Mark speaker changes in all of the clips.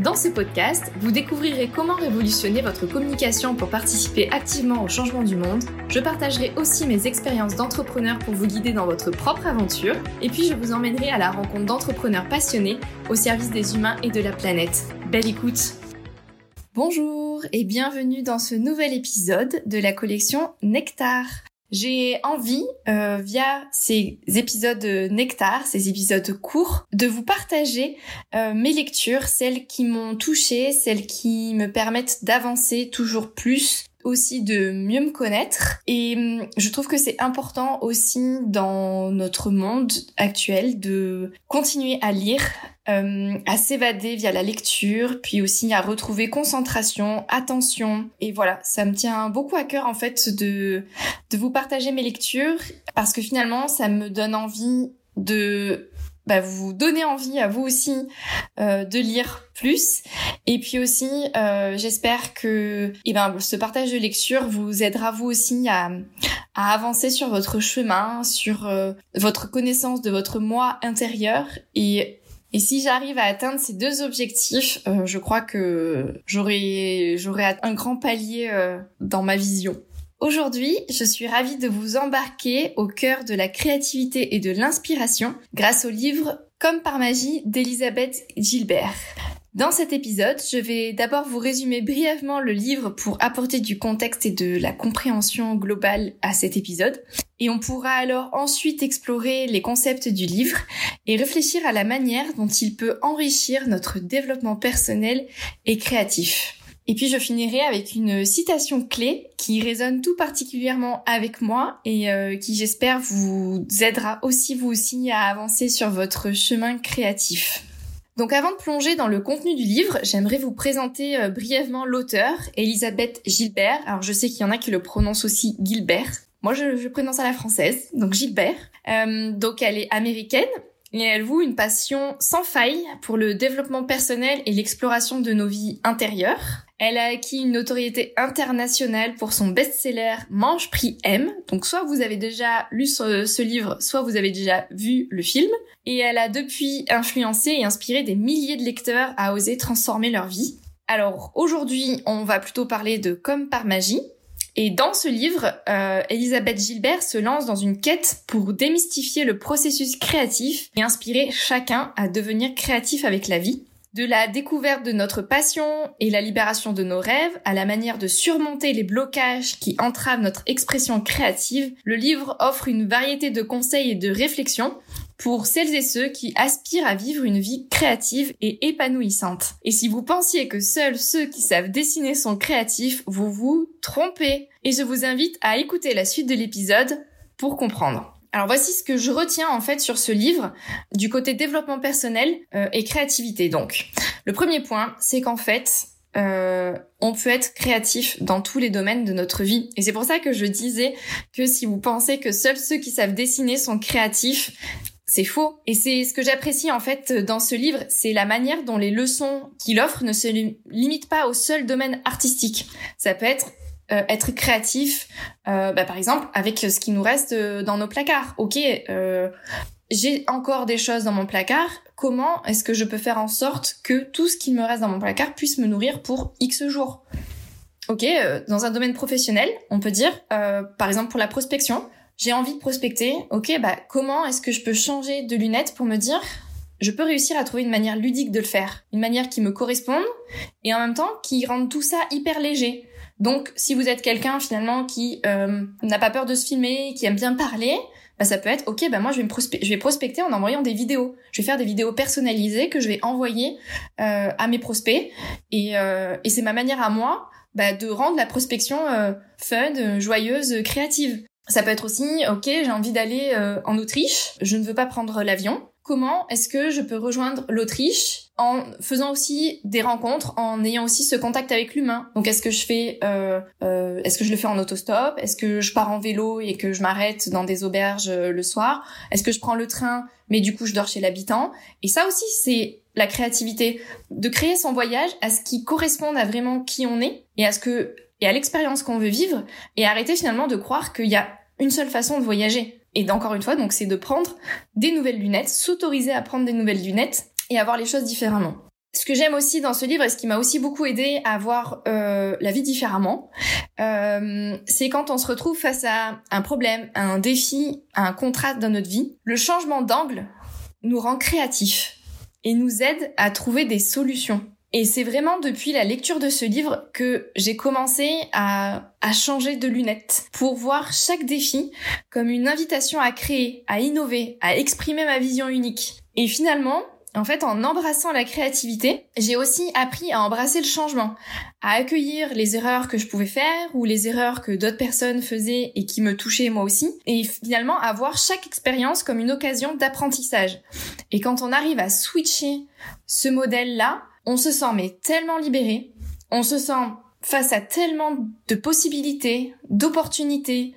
Speaker 1: Dans ce podcast, vous découvrirez comment révolutionner votre communication pour participer activement au changement du monde. Je partagerai aussi mes expériences d'entrepreneur pour vous guider dans votre propre aventure. Et puis je vous emmènerai à la rencontre d'entrepreneurs passionnés au service des humains et de la planète. Belle écoute Bonjour et bienvenue dans ce nouvel épisode de la collection Nectar. J'ai envie, euh, via ces épisodes Nectar, ces épisodes courts, de vous partager euh, mes lectures, celles qui m'ont touchée, celles qui me permettent d'avancer toujours plus aussi de mieux me connaître et hum, je trouve que c'est important aussi dans notre monde actuel de continuer à lire, euh, à s'évader via la lecture, puis aussi à retrouver concentration, attention. Et voilà, ça me tient beaucoup à cœur en fait de, de vous partager mes lectures parce que finalement ça me donne envie de bah, vous donner envie à vous aussi euh, de lire plus. Et puis aussi, euh, j'espère que eh ben, ce partage de lecture vous aidera vous aussi à, à avancer sur votre chemin, sur euh, votre connaissance de votre moi intérieur. Et, et si j'arrive à atteindre ces deux objectifs, euh, je crois que j'aurai un grand palier euh, dans ma vision. Aujourd'hui, je suis ravie de vous embarquer au cœur de la créativité et de l'inspiration grâce au livre Comme par magie d'Elisabeth Gilbert. Dans cet épisode, je vais d'abord vous résumer brièvement le livre pour apporter du contexte et de la compréhension globale à cet épisode. Et on pourra alors ensuite explorer les concepts du livre et réfléchir à la manière dont il peut enrichir notre développement personnel et créatif. Et puis je finirai avec une citation clé qui résonne tout particulièrement avec moi et euh, qui j'espère vous aidera aussi vous aussi à avancer sur votre chemin créatif. Donc avant de plonger dans le contenu du livre, j'aimerais vous présenter euh, brièvement l'auteur, Elisabeth Gilbert. Alors je sais qu'il y en a qui le prononcent aussi Gilbert. Moi je, je prononce à la française, donc Gilbert. Euh, donc elle est américaine, et elle voue une passion sans faille pour le développement personnel et l'exploration de nos vies intérieures. Elle a acquis une notoriété internationale pour son best-seller Mange Prix M. Donc soit vous avez déjà lu ce, livre, soit vous avez déjà vu le film. Et elle a depuis influencé et inspiré des milliers de lecteurs à oser transformer leur vie. Alors aujourd'hui, on va plutôt parler de Comme par magie. Et dans ce livre, euh, Elisabeth Gilbert se lance dans une quête pour démystifier le processus créatif et inspirer chacun à devenir créatif avec la vie. De la découverte de notre passion et la libération de nos rêves à la manière de surmonter les blocages qui entravent notre expression créative, le livre offre une variété de conseils et de réflexions pour celles et ceux qui aspirent à vivre une vie créative et épanouissante. Et si vous pensiez que seuls ceux qui savent dessiner sont créatifs, vous vous trompez. Et je vous invite à écouter la suite de l'épisode pour comprendre. Alors voici ce que je retiens en fait sur ce livre du côté développement personnel euh, et créativité. Donc, le premier point, c'est qu'en fait, euh, on peut être créatif dans tous les domaines de notre vie. Et c'est pour ça que je disais que si vous pensez que seuls ceux qui savent dessiner sont créatifs, c'est faux. Et c'est ce que j'apprécie en fait dans ce livre, c'est la manière dont les leçons qu'il offre ne se limitent pas au seul domaine artistique. Ça peut être euh, être créatif, euh, bah, par exemple avec ce qui nous reste euh, dans nos placards. Ok, j'ai encore des choses dans mon placard. Comment est-ce que je peux faire en sorte que tout ce qui me reste dans mon placard puisse me nourrir pour X jours? Ok, dans un domaine professionnel, on peut dire, par exemple pour la prospection, j'ai envie de prospecter. Ok, bah comment est-ce que je peux changer de lunettes pour me dire je peux réussir à trouver une manière ludique de le faire, une manière qui me corresponde et en même temps qui rende tout ça hyper léger. Donc, si vous êtes quelqu'un finalement qui euh, n'a pas peur de se filmer, qui aime bien parler, bah, ça peut être ok, bah moi je vais, me je vais prospecter en envoyant des vidéos. Je vais faire des vidéos personnalisées que je vais envoyer euh, à mes prospects et, euh, et c'est ma manière à moi bah, de rendre la prospection fun, joyeuse, créative. Ça peut être aussi ok, j'ai envie d'aller en Autriche, je ne veux pas prendre l'avion. Comment est-ce que je peux rejoindre l'Autriche en faisant aussi des rencontres, en ayant aussi ce contact avec l'humain? Donc est-ce que je fais, euh, euh, est-ce que je le fais en autostop? Est-ce que je pars en vélo et que je m'arrête dans des auberges euh, le soir? Est-ce que je prends le train mais du coup je dors chez l'habitant? Et ça aussi c'est la créativité, de créer son voyage à ce qui corresponde à vraiment qui on est et à ce que et à l'expérience qu'on veut vivre et arrêter finalement de croire qu'il y a une seule façon de voyager. Et encore une fois, donc c'est de prendre des nouvelles lunettes, s'autoriser à prendre des nouvelles lunettes et à voir les choses différemment. Ce que j'aime aussi dans ce livre et ce qui m'a aussi beaucoup aidé à voir euh, la vie différemment, euh, c'est quand on se retrouve face à un problème, à un défi, à un contraste dans notre vie, le changement d'angle nous rend créatifs et nous aide à trouver des solutions. Et c'est vraiment depuis la lecture de ce livre que j'ai commencé à, à changer de lunettes pour voir chaque défi comme une invitation à créer, à innover, à exprimer ma vision unique. Et finalement, en fait, en embrassant la créativité, j'ai aussi appris à embrasser le changement, à accueillir les erreurs que je pouvais faire ou les erreurs que d'autres personnes faisaient et qui me touchaient moi aussi, et finalement à voir chaque expérience comme une occasion d'apprentissage. Et quand on arrive à switcher ce modèle-là, on se sent mais tellement libéré, on se sent face à tellement de possibilités, d'opportunités,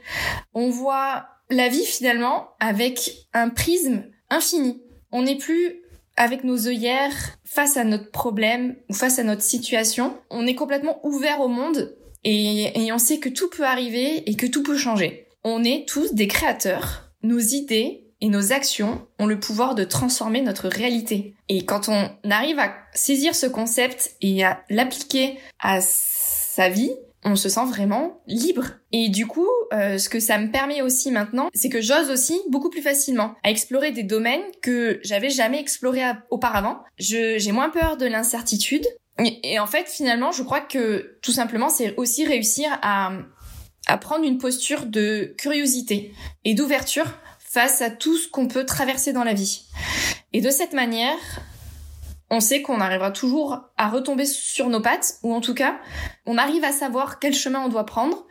Speaker 1: on voit la vie finalement avec un prisme infini. On n'est plus avec nos œillères face à notre problème ou face à notre situation. On est complètement ouvert au monde et, et on sait que tout peut arriver et que tout peut changer. On est tous des créateurs. Nos idées, et nos actions ont le pouvoir de transformer notre réalité. Et quand on arrive à saisir ce concept et à l'appliquer à sa vie, on se sent vraiment libre. Et du coup, euh, ce que ça me permet aussi maintenant, c'est que j'ose aussi beaucoup plus facilement à explorer des domaines que j'avais jamais explorés auparavant. j'ai moins peur de l'incertitude. Et, en fait, finalement, je crois que tout simplement, c'est aussi réussir à, à prendre une posture de curiosité et d'ouverture face à tout ce qu'on peut traverser dans la vie. Et de cette manière, on sait qu'on arrivera toujours à retomber sur nos pattes, ou en tout cas, on arrive à savoir quel chemin on doit prendre,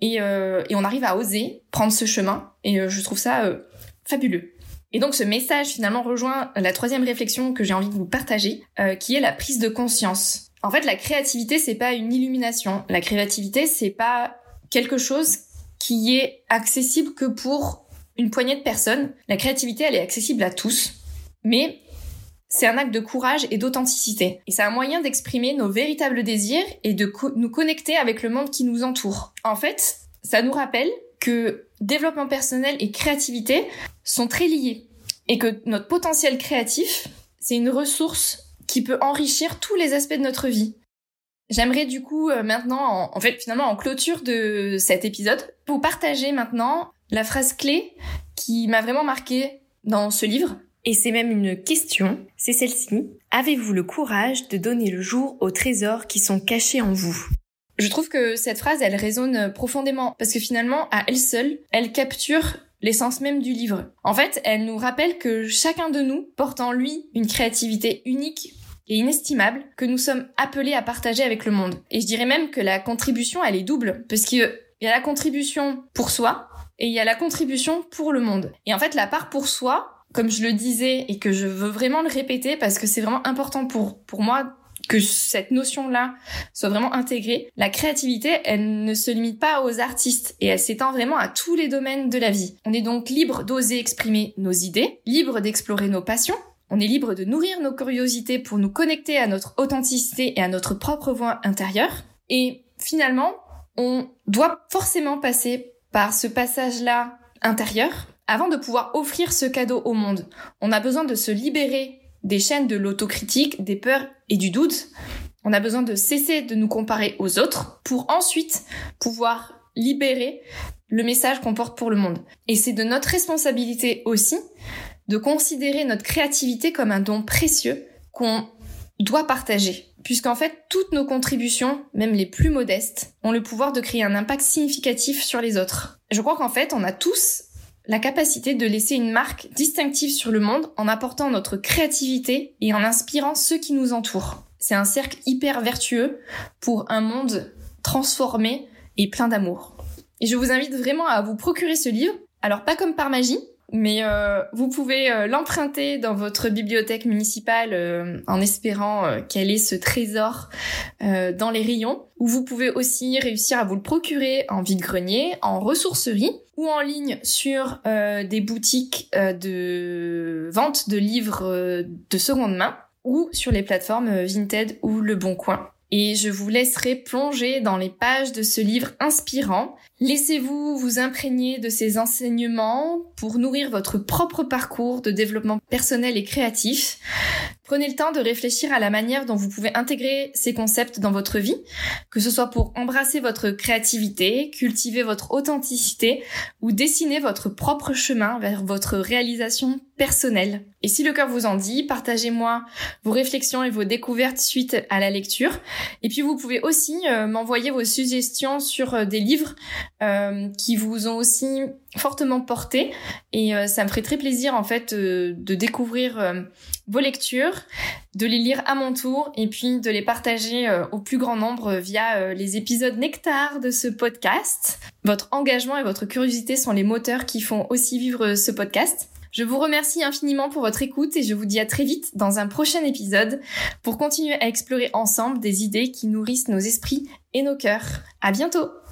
Speaker 1: et, euh, on arrive à oser prendre ce chemin, et euh, je trouve ça euh, fabuleux. Et donc ce message finalement rejoint la troisième réflexion que j'ai envie de vous partager, qui est la prise de conscience. En fait, la créativité, c'est pas une illumination. La créativité, c'est pas quelque chose qui est accessible que pour une poignée de personnes. La créativité, elle est accessible à tous, mais c'est un acte de courage et d'authenticité. Et c'est un moyen d'exprimer nos véritables désirs et de nous connecter avec le monde qui nous entoure. En fait, ça nous rappelle que développement personnel et créativité sont très liés et que notre potentiel créatif, c'est une ressource qui peut enrichir tous les aspects de notre vie. J'aimerais du coup euh, maintenant, en, fait finalement en clôture de cet épisode, vous partager maintenant la phrase clé qui m'a vraiment marqué dans ce livre. Et c'est même une question, c'est celle-ci. Avez-vous le courage de donner le jour aux trésors qui sont cachés en vous? Je trouve que cette phrase, elle résonne profondément parce que finalement, à elle seule, elle capture l'essence même du livre. En fait, elle nous rappelle que chacun de nous porte en lui une créativité unique et inestimable que nous sommes appelés à partager avec le monde. Et je dirais même que la contribution, elle est double, parce qu'il y a la contribution pour soi, et il y a la contribution pour le monde. Et en fait, la part pour soi, comme je le disais et que je veux vraiment le répéter parce que c'est vraiment important pour, pour moi que cette notion-là soit vraiment intégrée. La créativité, elle ne se limite pas aux artistes et elle s'étend vraiment à tous les domaines de la vie. On est donc libre d'oser exprimer nos idées, libre d'explorer nos passions, on est libre de nourrir nos curiosités pour nous connecter à notre authenticité et à notre propre voix intérieure. Et finalement, on doit forcément passer par ce passage-là intérieur avant de pouvoir offrir ce cadeau au monde. On a besoin de se libérer des chaînes de l'autocritique, des peurs et du doute. On a besoin de cesser de nous comparer aux autres pour ensuite pouvoir libérer le message qu'on porte pour le monde. Et c'est de notre responsabilité aussi de considérer notre créativité comme un don précieux qu'on doit partager. Puisqu'en fait, toutes nos contributions, même les plus modestes, ont le pouvoir de créer un impact significatif sur les autres. Je crois qu'en fait, on a tous la capacité de laisser une marque distinctive sur le monde en apportant notre créativité et en inspirant ceux qui nous entourent. C'est un cercle hyper vertueux pour un monde transformé et plein d'amour. Et je vous invite vraiment à vous procurer ce livre. Alors pas comme par magie, mais euh, vous pouvez euh, l'emprunter dans votre bibliothèque municipale euh, en espérant qu'elle ait ce trésor dans les rayons. Ou vous pouvez aussi réussir à vous le procurer en vide-grenier, en ressourcerie ou en ligne sur des boutiques de vente de livres de seconde main ou sur les plateformes Vinted ou Le Bon Coin et je vous laisserai plonger dans les pages de ce livre inspirant. Laissez-vous vous imprégner de ces enseignements pour nourrir votre propre parcours de développement personnel et créatif. Prenez le temps de réfléchir à la manière dont vous pouvez intégrer ces concepts dans votre vie, que ce soit pour embrasser votre créativité, cultiver votre authenticité ou dessiner votre propre chemin vers votre réalisation personnelle. Et si le cœur vous en dit, partagez-moi vos réflexions et vos découvertes suite à la lecture. Et puis vous pouvez aussi euh, m'envoyer vos suggestions sur euh, des livres euh, qui vous ont aussi fortement porté. Et ça me ferait très plaisir en fait de découvrir vos lectures, de les lire à mon tour et puis de les partager euh, au plus grand nombre via euh, les épisodes nectar de ce podcast. Votre engagement et votre curiosité sont les moteurs qui font aussi vivre ce podcast. Je vous remercie infiniment pour votre écoute et je vous dis à très vite dans un prochain épisode pour continuer à explorer ensemble des idées qui nourrissent nos esprits et nos cœurs. À bientôt!